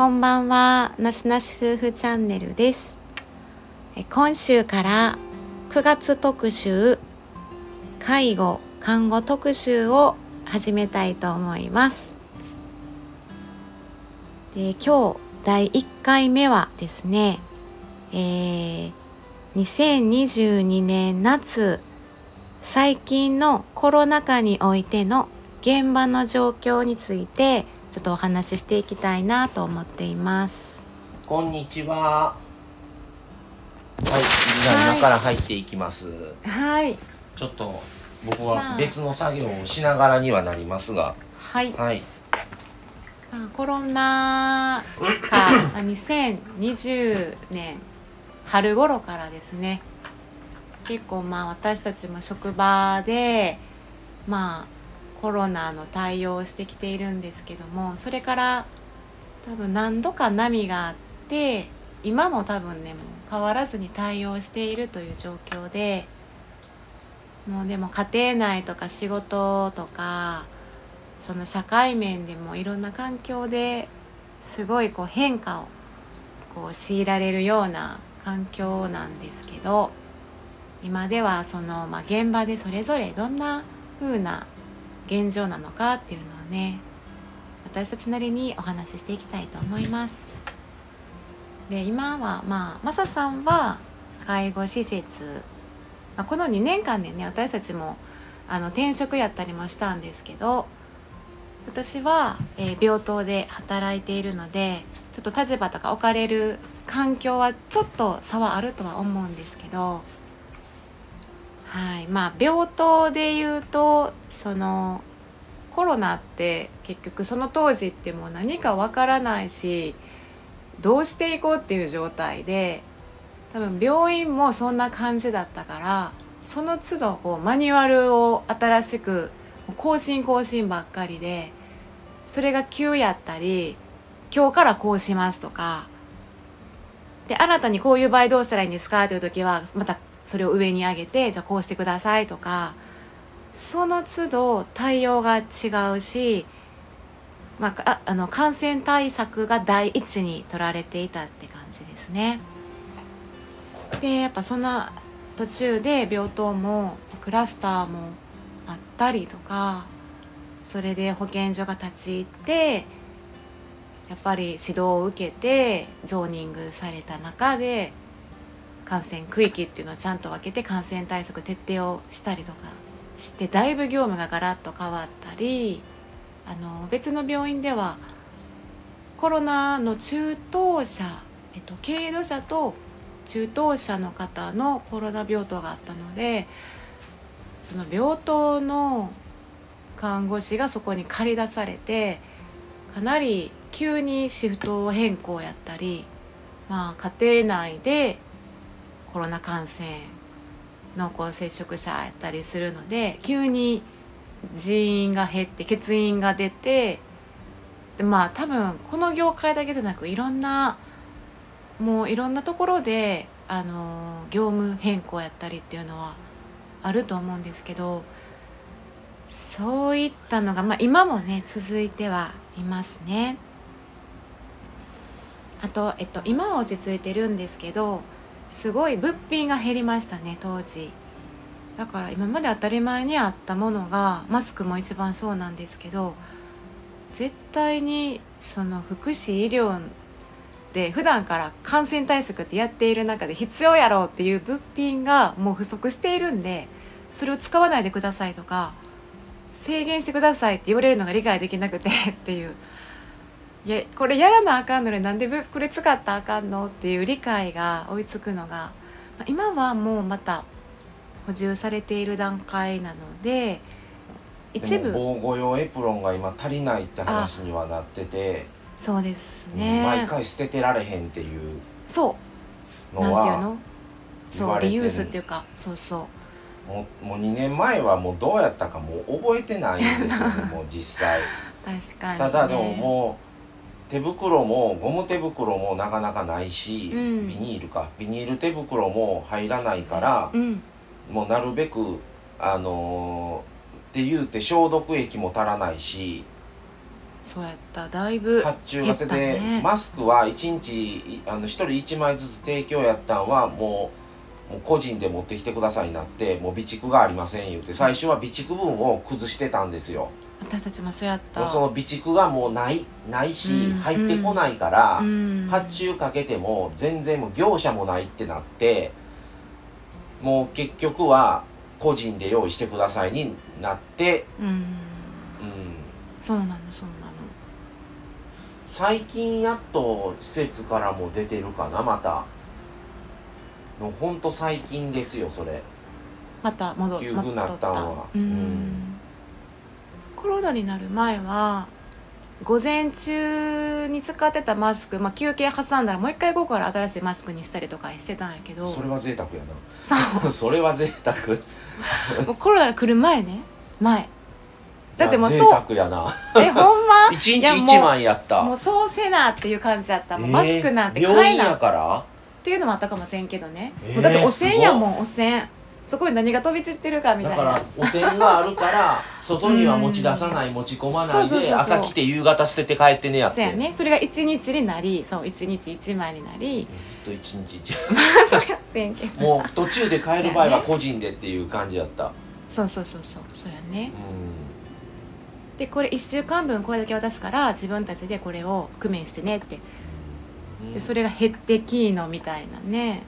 こんばんは。なしなし夫婦チャンネルです。今週から9月特集介護看護特集を始めたいと思います。で今日第1回目はですね、えー、2022年夏最近のコロナ禍においての現場の状況についてちょっとお話ししていきたいなと思っています。こんにちは。はい。じゃあ今から入っていきます。はい。ちょっと僕は別の作業をしながらにはなりますが。はい、はい。まあ、コロナ禍ま あ2020年春頃からですね。結構まあ私たちも職場でまあコロナの対応をしてきているんですけどもそれから多分何度か波があって今も多分ねもう変わらずに対応しているという状況でもうでも家庭内とか仕事とかその社会面でもいろんな環境ですごいこう変化をこう強いられるような環境なんですけど今ではその、まあ、現場でそれぞれどんな風な現状なのかっていうのをね私たちなりにお話ししていきたいと思います。で今はまあマサさんは介護施設、まあ、この2年間でね私たちもあの転職やったりもしたんですけど私は、えー、病棟で働いているのでちょっと立場とか置かれる環境はちょっと差はあるとは思うんですけどはいまあ病棟でいうとそのコロナって結局その当時ってもう何かわからないしどうしていこうっていう状態で多分病院もそんな感じだったからその都度こうマニュアルを新しく更新更新ばっかりでそれが急やったり今日からこうしますとかで新たにこういう場合どうしたらいいんですかという時はまたそれを上に上げてじゃあこうしてくださいとかその都度対応が違うし、まあ、あの感染対策が第一に取られていたって感じですね。でやっぱその途中で病棟もクラスターもあったりとかそれで保健所が立ち入ってやっぱり指導を受けてゾーニングされた中で感染区域っていうのをちゃんと分けて感染対策徹底をしたりとかしてだいぶ業務がガラッと変わったりあの別の病院ではコロナの中等者、えっと、軽度者と中等者の方のコロナ病棟があったのでその病棟の看護師がそこに駆り出されてかなり急にシフト変更やったり、まあ、家庭内でコロナ感染濃厚接触者やったりするので急に人員が減って欠員が出てでまあ多分この業界だけじゃなくいろんなもういろんなところであの業務変更やったりっていうのはあると思うんですけどそういったのが、まあ、今もね続いてはいますね。あと、えっと、今は落ち着いてるんですけどすごい物品が減りましたね当時。だから今まで当たり前にあったものがマスクも一番そうなんですけど絶対にその福祉医療で普段から感染対策ってやっている中で必要やろうっていう物品がもう不足しているんでそれを使わないでくださいとか制限してくださいって言われるのが理解できなくてっていう。いやこれやらなあかんのになんでこれ使ったらあかんのっていう理解が追いつくのが今はもうまた補充されている段階なので一部。防護用エプロンが今足りないって話にはなっててそうですね。毎回捨ててられへんっていうそう。なんていうの？そうリユースっていうかそうそう。もうもう2年前はもうどうやったかもう覚えてないんですよねもう実際。確かに、ね、ただでももう手袋もゴム手袋もなかなかないし、うん、ビニールか。ビニール手袋も入らないから、うん、もうなるべくあのー、って言うて消毒液も足らないしそうやった。だいぶ発注がせで、ね、マスクは1日あの1人1枚ずつ提供やったんはもうもう個人で持ってきてくださいになってもう備蓄がありません言うて最初は備蓄分を崩してたんですよ私たちもそうやった。その備蓄がもうないないし、うん入ってこないから、うん発注かけても全然もう業者もないってなってもう結局は個人で用意してくださいになって、うん。うん、そうなのそうなの。最近やっと施設からも出てるかなまた。のほんと最近ですよそれ。また戻急になったんは。うんコロナになる前は午前中に使ってたマスク、まあ、休憩挟んだらもう一回午後から新しいマスクにしたりとかしてたんやけど。それは贅沢やそな それは贅沢。うもうコロナが来る前ね。前。だってもうそう。贅沢やな。えほんま？一日一枚やった。もうそうせなっていう感じだった。もうマスクなんてえー病院や買えなっからていうのもあったかもせんけどね、えーもうだって汚染やもん汚染そこに何が飛び散ってるかみたいな。だから汚染があるから 外には持ち出さない持ち込まないでそうそうそうそう。朝来て夕方捨てて帰ってねやって。そうやね。それが1日になりそう1日1枚になり。ずっと一日一 そうやってんけど。もう途中で帰る場合は個人でっていう感じやった。そうそうそうそう。そうやね。うでこれ1週間分これだけ渡すから自分たちでこれを工面してねって。ん。でそれが減ってきーのみたいなね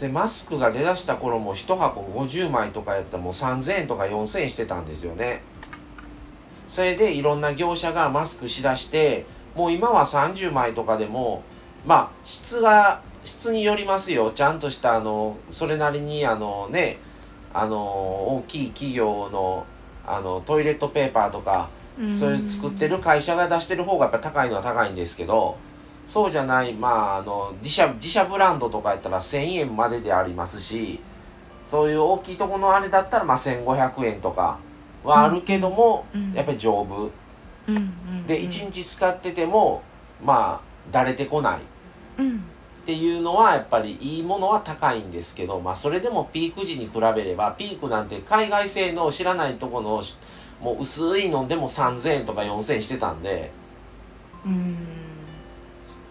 でマスクが出だした頃も1箱50枚とかやったらもう3000円とか4000円してたんですよね。それでいろんな業者がマスクしだしてもう今は30枚とかでもまあ質が質によりますよ。ちゃんとしたあのそれなりにあのねあの大きい企業のあのトイレットペーパーとかそういう作ってる会社が出してる方がやっぱ高いのは高いんですけどそうじゃないまああの自社自社ブランドとかやったら1000円まででありますしそういう大きいとこのあれだったらまあ1500円とかはあるけども、うんやっぱり丈夫。うんうんで1日使っててもまあだれてこない。うん。っていうのはやっぱりいいものは高いんですけどまあそれでもピーク時に比べればピークなんて海外製の知らないとこのもう薄いのでも3000円とか4000円してたんでうん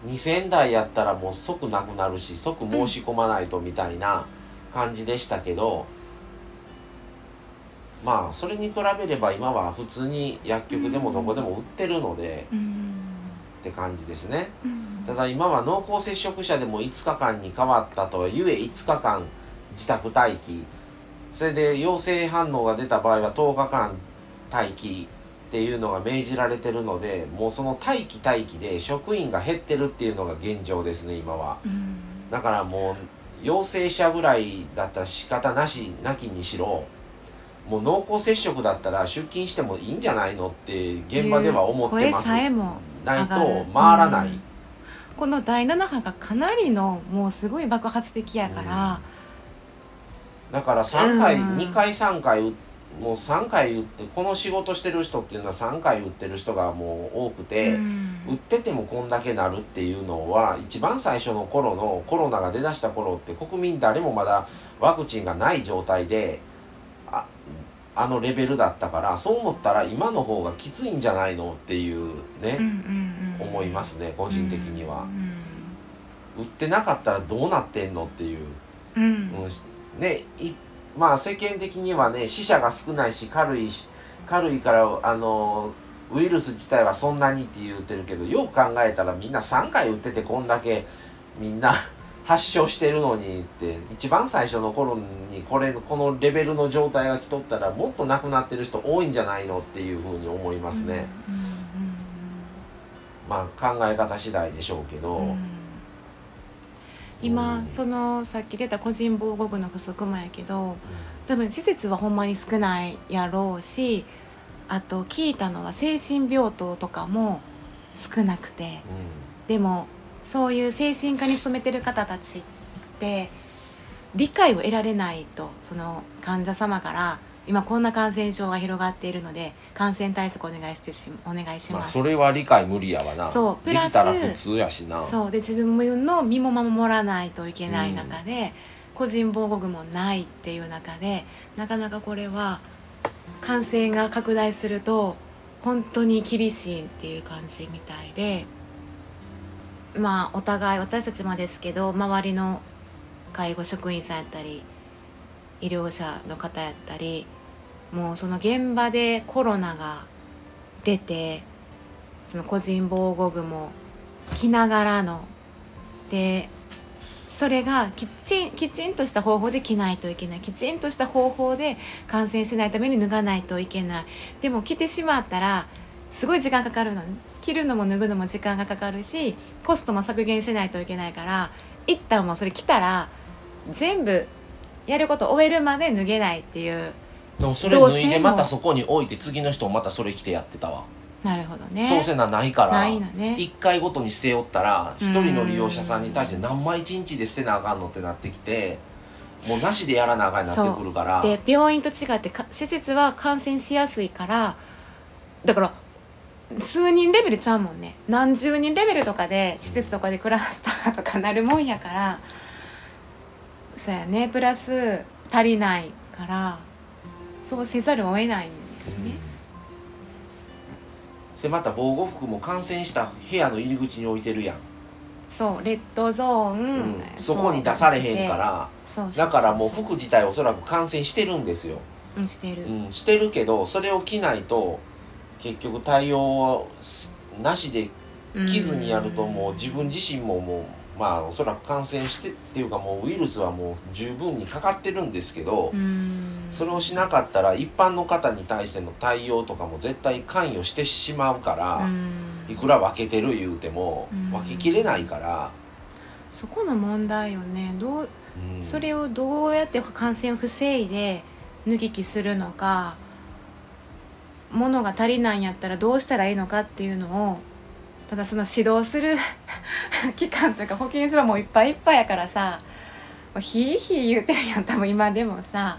2000台やったらもう即なくなるし即申し込まないとみたいな感じでしたけど、まあそれに比べれば今は普通に薬局でもどこでも売ってるのでうん。って感じですね。うん。ただ今は濃厚接触者でも5日間に変わったとはいえ5日間自宅待機。それで陽性反応が出た場合は10日間待機っていうのが命じられてるのでもうその待機待機で職員が減ってるっていうのが現状ですね今は。うん。だからもう陽性者ぐらいだったら仕方なしなきにしろもう濃厚接触だったら出勤してもいいんじゃないのって現場では思ってます。声さえもないと回らない、うん。この第7波がかなりのもうすごい爆発的やから、だから3回、うん。2回3回うもう3回打ってこの仕事してる人っていうのは3回打ってる人がもう多くて、うん。打っててもこんだけなるっていうのは一番最初の頃のコロナが出だした頃って国民誰もまだワクチンがない状態でああのレベルだったからそう思ったら今の方がきついんじゃないのっていうね、うんうんうん。思いますね個人的には。う、ん打ってなかったらどうなってんのっていう。うん。うん。ねいまあ世間的にはね死者が少ないし軽いし軽いからあのウイルス自体はそんなにって言ってるけどよく考えたらみんな3回打っててこんだけみんな 発症してるのにって一番最初の頃にこれこのレベルの状態が来とったらもっと亡くなってる人多いんじゃないのっていうふうに思いますね、うんまあ考え方次第でしょうけど、うんうん今、うんそのさっき出た個人防護具の不足もやけど多分施設はほんまに少ないやろうしあと聞いたのは精神病棟とかも少なくて。うでもそういう精神科に勤めてる方たちって理解を得られないとその患者様から今こんな感染症が広がっているので感染対策お願いしてしお願いしんまあ、ます、それは理解無理やわな。そうプラスできたら普通やしな。そうで自分の身も守らないといけない中で、個人防護具もないっていう中でなかなかこれは感染が拡大すると本当に厳しいっていう感じみたいでまあお互い私たちもですけど周りの介護職員さんやったり医療者の方やったりもうその現場でコロナが出てその個人防護具も着ながらの。でそれがきちんきちんとした方法で着ないといけない。きちんとした方法で感染しないために脱がないといけない。でも着てしまったらすごい時間かかるの。着るのも脱ぐのも時間がかかるしコストも削減しないといけないから一旦もうそれ着たら全部やること終えるまで脱げないっていうでもそれ脱いでまたそこに置いて次の人もまたそれ着てやってたわ。なるほどね。そうせなないから。ないのね。1回ごとに捨てよったら一人の利用者さんに対して何枚一日で捨てなあかんのってなってきてもうなしでやらなあかんになってくるから。で病院と違ってか施設は感染しやすいからだから数人レベルちゃうもんね。何十人レベルとかで施設とかでクラスターとかなるもんやから。そうやね。プラス足りないからそうせざるを得ないんですね、でまた防護服も感染した部屋の入り口に置いてるやん、そうレッドゾーン、うん。そこに出されへんから。そうだからもう服自体おそらく感染してるんですよ、うんしてる、うん、してるけどそれを着ないと結局対応なしで着ずにやるともう自分自身ももうまあおそらく感染してっていうかもうウイルスはもう十分にかかってるんですけど、うんそれをしなかったら一般の方に対しての対応とかも絶対関与してしまうから、うん。いくら分けてる言うてもうん。分けきれないから、そこの問題よね。どううん。それをどうやって感染を防いで脱ぎ着するのか物が足りないんやったらどうしたらいいのかっていうのをただその指導する 機関というか保健所はもういっぱいいっぱいやからさひいひい言うてるやん多分今でもさ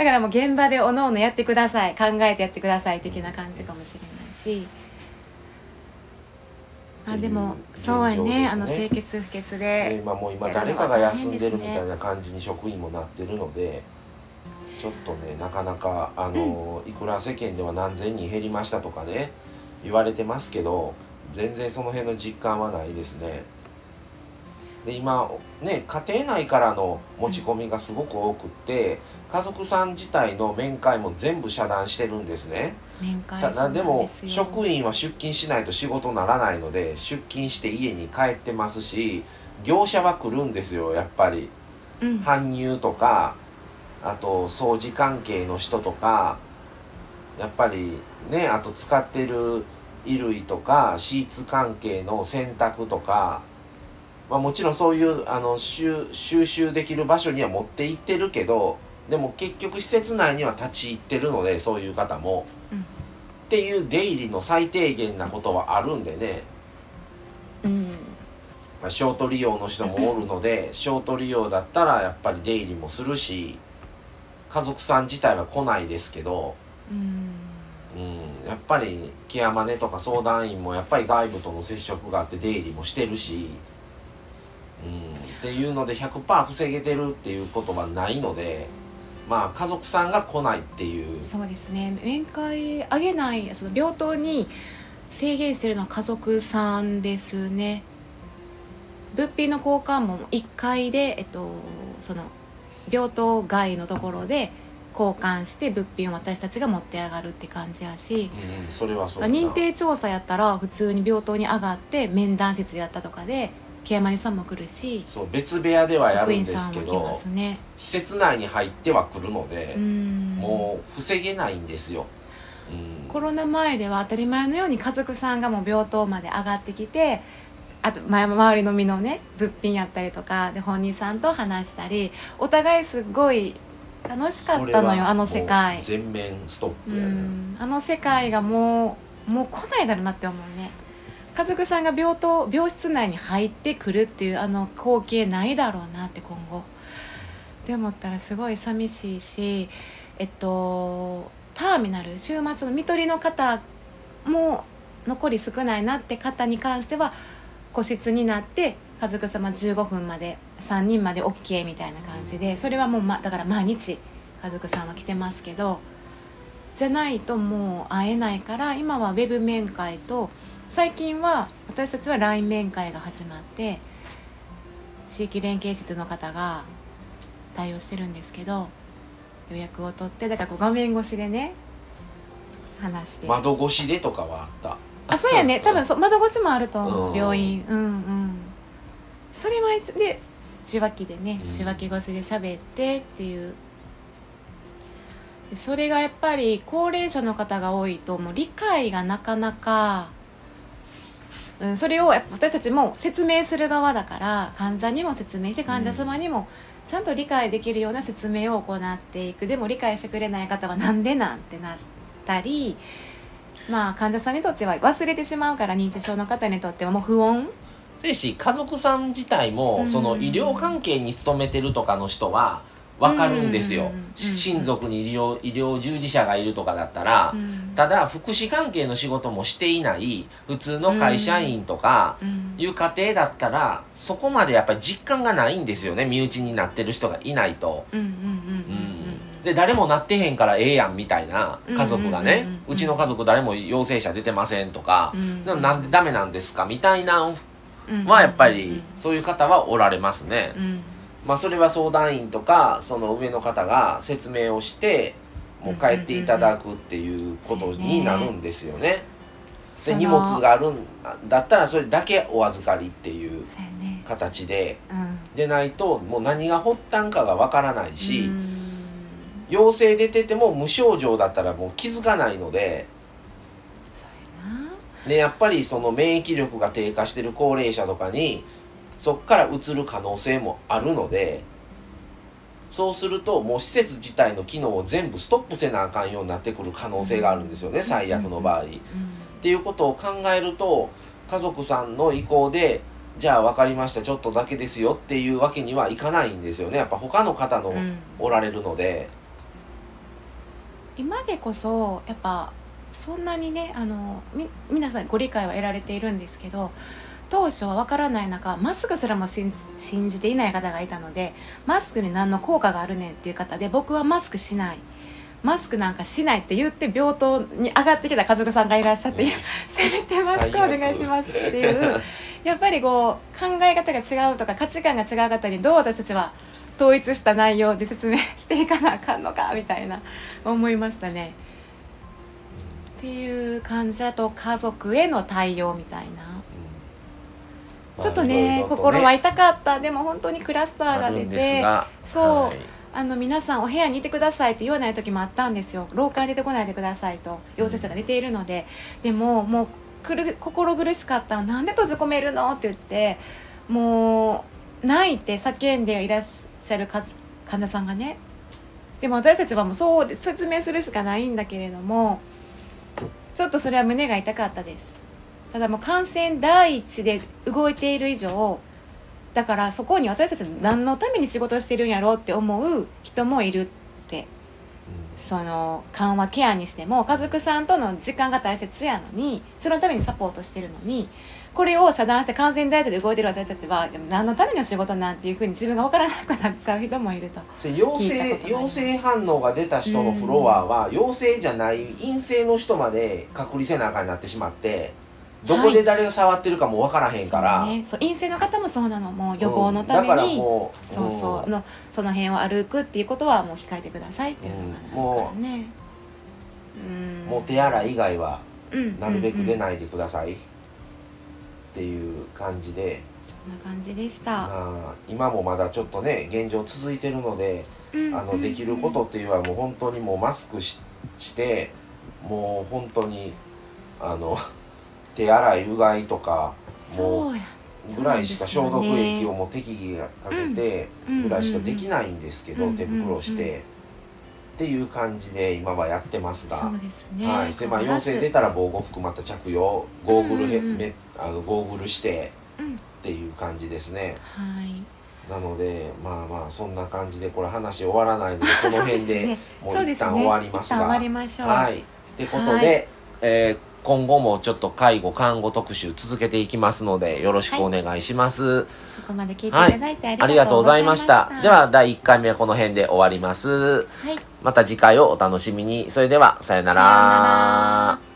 だからもう現場でおのおのやってください考えてやってください的な感じかもしれないし。あでもそうやねねあの清潔不潔でで今もう今誰かが休んでるみたいな感じに職員もなってるのでちょっとねなかなかあの、いくら世間では何千人減りましたとかね言われてますけど全然その辺の実感はないですね。で今ね家庭内からの持ち込みがすごく多くって家族さん自体の面会も全部遮断してるんですね。面会ただでも職員は出勤しないと仕事にならないので出勤して家に帰ってますし業者は来るんですよやっぱり。うん。搬入とかあと掃除関係の人とかやっぱりねあと使ってる衣類とかシーツ関係の洗濯とかまあもちろんそういうあの収収集できる場所には持って行ってるけどでも結局施設内には立ち入ってるのでそういう方も。うん。っていう出入りの最低限なことはあるんでね、うん。まあ、ショート利用の人もおるのでショート利用だったらやっぱり出入りもするし家族さん自体は来ないですけど、うん。うん、やっぱりケアマネとか相談員もやっぱり外部との接触があって出入りもしてるし、うん、っていうので100%防げてるっていうことはないのでまあ家族さんが来ないっていう。そうですね。面会あげないその病棟に制限してるのは家族さんですね。物品の交換も1回で、えっと、その病棟外のところで交換して物品を私たちが持って上がるって感じやし。うん、それはそう認定調査やったら普通に病棟に上がって面談室やったとかでケアマネさんも来るしそう別部屋ではやるんですけどますね。施設内に入っては来るのでう、ん。もう防げないんですよ、うん、コロナ前では当たり前のように家族さんがもう病棟まで上がってきてあと前周りの身のね物品やったりとかで本人さんと話したりお互いすっごい楽しかったのよあの世界。全面ストッうプやね、ん。あの世界がもうもう来ないだろうなって思うね家族さんが病棟病室内に入ってくるっていうあの光景ないだろうなって今後。って思ったらすごい寂しいしえっとターミナル週末の看取りの方も残り少ないなって方に関しては個室になって家族様15分まで3人まで OK みたいな感じでそれはもう、ま、だから毎日家族さんは来てますけどじゃないともう会えないから今はウェブ面会と最近は私たちは LINE 面会が始まって地域連携室の方が対応してるんですけど予約を取ってだからこう画面越しでね話して。窓越しでとかはあった。あそうやね。多分そう窓越しもあると思う。うん。病院。うんうん。それはいつで受話器でねうん。受話器越しで喋ってっていう。それがやっぱり高齢者の方が多いともう理解がなかなか、うん、それをやっぱ私たちも説明する側だから患者にも説明して患者様にもちゃんと理解できるような説明を行っていく。でも理解してくれない方はなんでなんてなったりまあ患者さんにとっては忘れてしまうから認知症の方にとってはもう不穏。そうやし家族さん自体も、うん。その医療関係に勤めてるとかの人は分かるんですよ、親族に医療医療従事者がいるとかだったら、うん。ただ福祉関係の仕事もしていない普通の会社員とかうん。いう家庭だったらそこまでやっぱり実感がないんですよね。身内になってる人がいないと。で誰もなってへんからええやんみたいな家族がね、うちの家族誰も陽性者出てませんとか、うん。なんでダメなんですかみたいなはやっぱりそういう方はおられますね。うんまあそれは相談員とかその上の方が説明をしてもう帰っていただくっていうことになるんですよね。で荷物があるんだったらそれだけお預かりっていう形で。うん。でないともう何が発端かがわからないし、うん。陽性出てても無症状だったらもう気づかないので。でやっぱりその免疫力が低下してる高齢者とかにそっからうつる可能性もあるのでそうするともう施設自体の機能を全部ストップせなあかんようになってくる可能性があるんですよね、最悪の場合。っていうことを考えると家族さんの意向でじゃあ分かりましたちょっとだけですよっていうわけにはいかないんですよねやっぱ他の方のおられるので。今でこそやっぱそんなにねあのみ皆さんご理解は得られているんですけど当初は分からない中マスクすらも信じていない方がいたのでマスクに何の効果があるねんっていう方で僕はマスクしない。マスクなんかしないって言って病棟に上がってきた家族さんがいらっしゃって、うん せめてマスクお願いしますっていう。やっぱりこう考え方が違うとか価値観が違う方にどう私たちは統一した内容で説明していかなあかんのかみたいな思いましたね。っていう患者と家族への対応みたいな。ちょっとね,、心は痛かった。でも本当にクラスターが出てそうはい。あの皆さんお部屋にいてくださいって言わない時もあったんですよ。廊下に出てこないでくださいと陽性者が出ているので。でももうくる心苦しかったなんで閉じ込めるのって言ってもう泣いて叫んでいらっしゃる患患者さんがね。でも私たちはもうそう説明するしかないんだけれどもちょっとそれは胸が痛かったですただもう感染第一で動いている以上だからそこに私たち何のために仕事してるんやろうって思う人もいるってその緩和ケアにしても家族さんとの時間が大切やのにそのためにサポートしてるのにこれを遮断して感染第一で動いてる私たちはでも何のための仕事なんていうふうに自分が分からなくなっちゃう人もいると。で陽性陽性反応が出た人のフロアは、陽性じゃない陰性の人まで隔離せなあかんになってしまってどこで誰が触ってるかも分からへんから、そうね、そう陰性の方もそうなの。もう予防のためうんだからに、もうそうそう、ん。のその辺を歩くっていうことはもう控えてくださいっていうのがあるからね、うん。もう手洗い以外はうん。なるべく出い、ないでください。っていう感じで、そんな感じでした、まあ、今もまだちょっとね現状続いてるのでうん。あのできることっていうのはもう本当にもうマスクししてもう本当にあの手洗いうがいとかもそうぐらいしか消毒液をもう適宜かけてうん。ぐらいしかできないんですけど、うん手袋して、っていう感じで今はやってますが。ね。はい、でまあ陽性出たら防護服また着用。ゴーグルへ、うんうんあのゴーグルしてうん。っていう感じですね。はい。なのでまあまあそんな感じでこれ話終わらないのでこの辺で もそう一旦終わりますが。一旦終わりましょう。はい。ってことで、はい。えー今後もちょっと介護看護特集続けていきますのでよろしくお願いします、そこまで聞いていただいてあありがとうございました。たでは第1回目はこの辺で終わります。はい。また次回をお楽しみに。それではさよなさようなら